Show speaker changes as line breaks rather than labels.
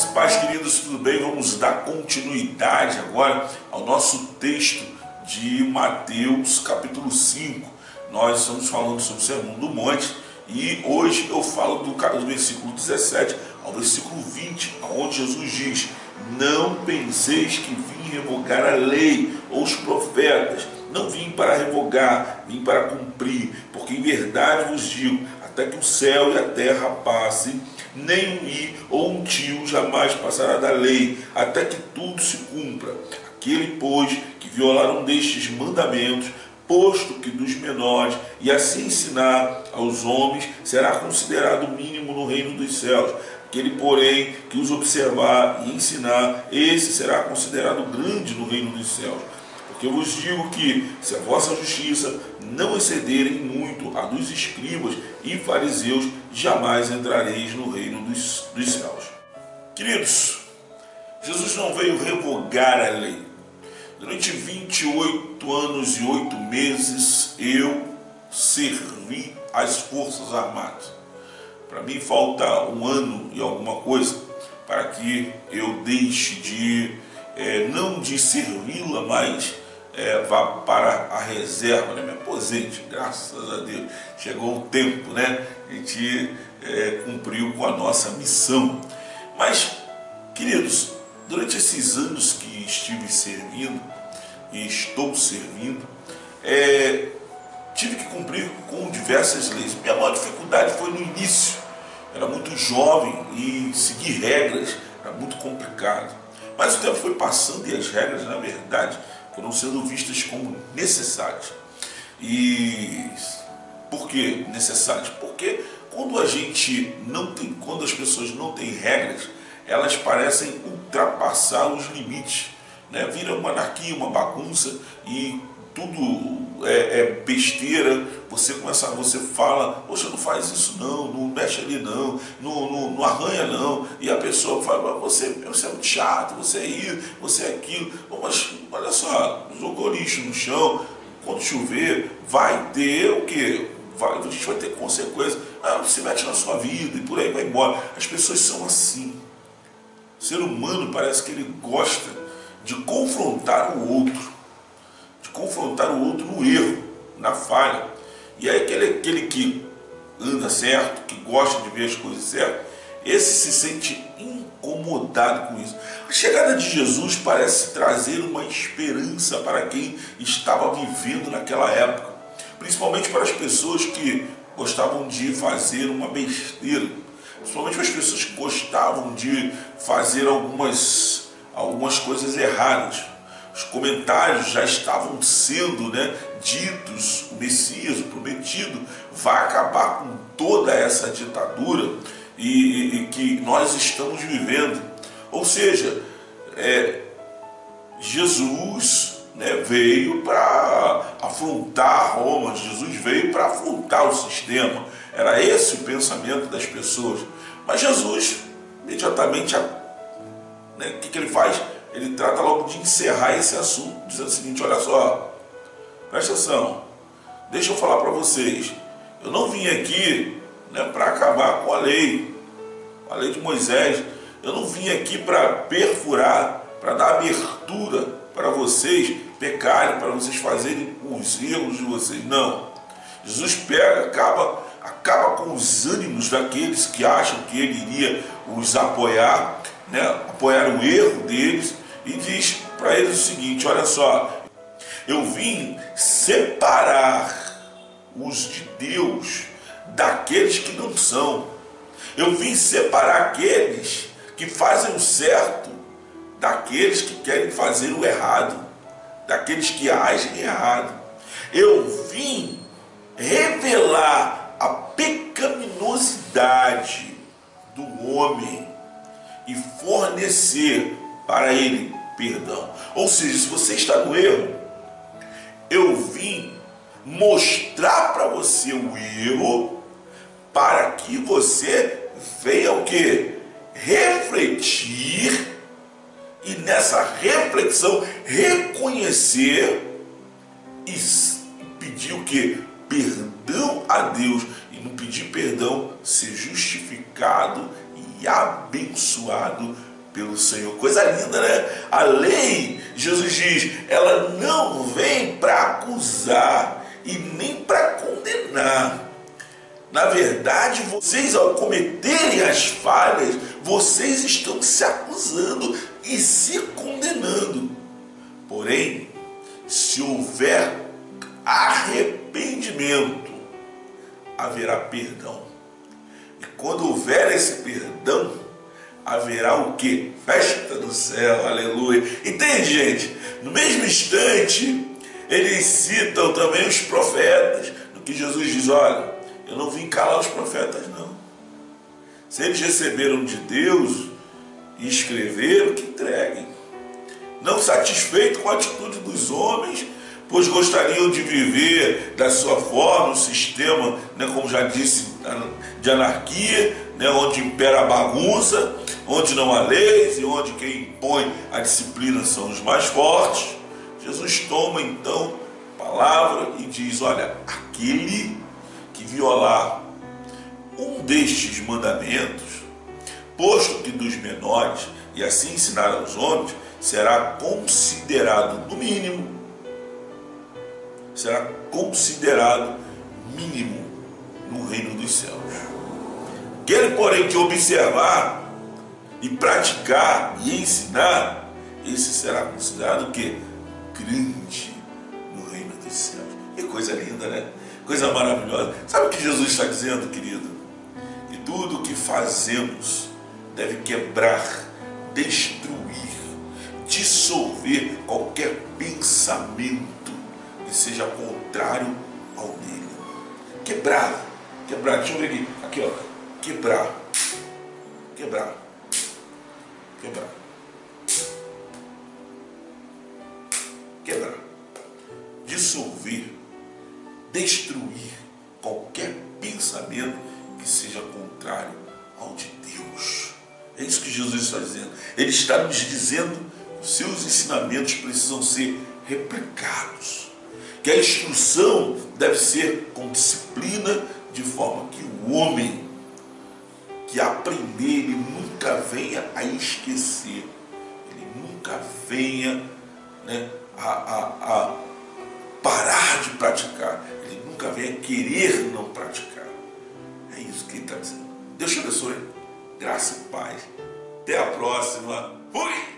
Graças paz, queridos, tudo bem? Vamos dar continuidade agora ao nosso texto de Mateus, capítulo 5. Nós estamos falando sobre o Sermão do Monte e hoje eu falo do, do versículo 17 ao versículo 20, onde Jesus diz: Não penseis que vim revogar a lei ou os profetas. Não vim para revogar, vim para cumprir, porque em verdade vos digo: até que o céu e a terra passem nem um i ou um tio jamais passará da lei, até que tudo se cumpra. Aquele, pois, que violar um destes mandamentos, posto que dos menores, e assim ensinar aos homens, será considerado mínimo no reino dos céus. Aquele, porém, que os observar e ensinar, esse será considerado grande no reino dos céus. Porque eu vos digo que, se a vossa justiça não excederem muito a dos escribas e fariseus, jamais entrareis no reino dos, dos céus. Queridos, Jesus não veio revogar a lei. Durante 28 anos e 8 meses eu servi as Forças Armadas. Para mim falta um ano e alguma coisa para que eu deixe de, é, não de servi-la, mas é, vá para a reserva, né? me aposente, graças a Deus. Chegou o tempo, né? A gente é, cumpriu com a nossa missão. Mas, queridos, durante esses anos que estive servindo e estou servindo, é, tive que cumprir com diversas leis. Minha maior dificuldade foi no início. Era muito jovem e seguir regras era muito complicado. Mas o tempo foi passando e as regras, na verdade, foram sendo vistas como necessárias. E por que necessárias? Porque quando a gente não tem, quando as pessoas não têm regras, elas parecem ultrapassar os limites. Né? Vira uma anarquia, uma bagunça e tudo é, é, besteira, você começa, você fala, poxa, não faz isso não, não mexe ali não, não, não, não arranha não, e a pessoa fala, você, você é muito chato, você é isso, você é aquilo, mas olha só, jogou lixo no chão, quando chover, vai ter o quê? Vai, a gente vai ter consequências, ah, se mete na sua vida e por aí vai embora. As pessoas são assim. O ser humano parece que ele gosta de confrontar o outro confrontar o outro no erro, na falha. E aí aquele, aquele que anda certo, que gosta de ver as coisas certas, esse se sente incomodado com isso. A chegada de Jesus parece trazer uma esperança para quem estava vivendo naquela época, principalmente para as pessoas que gostavam de fazer uma besteira, principalmente para as pessoas que gostavam de fazer algumas, algumas coisas erradas os comentários já estavam sendo né, ditos, o Messias, o prometido, vai acabar com toda essa ditadura e, e, que nós estamos vivendo. Ou seja, é, Jesus né, veio para afrontar Roma, Jesus veio para afrontar o sistema. Era esse o pensamento das pessoas. Mas Jesus, imediatamente, né, o que, que ele faz? Ele trata logo de encerrar esse assunto, dizendo o seguinte: olha só, presta atenção, deixa eu falar para vocês, eu não vim aqui né, para acabar com a lei, a lei de Moisés, eu não vim aqui para perfurar, para dar abertura para vocês pecarem, para vocês fazerem os erros de vocês, não. Jesus pega, acaba, acaba com os ânimos daqueles que acham que ele iria os apoiar, né, apoiar o erro deles e diz para eles o seguinte: olha só, eu vim separar os de Deus daqueles que não são. Eu vim separar aqueles que fazem o certo daqueles que querem fazer o errado, daqueles que agem errado. Eu vim revelar a pecaminosidade do homem e fornecer para ele perdão. Ou seja, se você está no erro, eu vim mostrar para você o erro para que você venha o que? Refletir e nessa reflexão reconhecer e pedir o que? Perdão a Deus e no pedir perdão ser justificado e abençoado pelo Senhor. Coisa linda, né? A lei, Jesus diz, ela não vem para acusar e nem para condenar. Na verdade, vocês ao cometerem as falhas, vocês estão se acusando e se condenando. Porém, se houver arrependimento, haverá perdão. E quando houver esse perdão, haverá o que? Festa do céu, aleluia. Entende, gente? No mesmo instante, eles citam também os profetas, no que Jesus diz: olha, eu não vim calar os profetas, não. Se eles receberam de Deus e escreveram, que entreguem. Não satisfeito com a atitude dos homens, pois gostariam de viver da sua forma, um sistema, né, como já disse, de anarquia, né, onde impera a bagunça, onde não há leis e onde quem impõe a disciplina são os mais fortes. Jesus toma então a palavra e diz: Olha, aquele que violar um destes mandamentos, posto que dos menores, e assim ensinar aos homens, será considerado, no mínimo, será considerado mínimo no reino dos céus. Aquele, porém, que observar e praticar e ensinar, esse será considerado o quê? Grande no reino dos céus. Que coisa linda, né? Coisa maravilhosa. Sabe o que Jesus está dizendo, querido? Que tudo o que fazemos deve quebrar, destruir, dissolver qualquer pensamento que seja contrário ao dele. Quebrar, quebrar, deixa eu ver aqui, aqui ó, quebrar, quebrar, quebrar, quebrar, dissolver, destruir qualquer pensamento que seja contrário ao de Deus. É isso que Jesus está dizendo. Ele está nos dizendo que os seus ensinamentos precisam ser replicados que a instrução deve ser com disciplina, de forma que o homem que aprender, ele nunca venha a esquecer, ele nunca venha né, a, a, a parar de praticar, ele nunca venha querer não praticar. É isso que ele está dizendo. Deus te abençoe. Graça e paz. Até a próxima. Fui!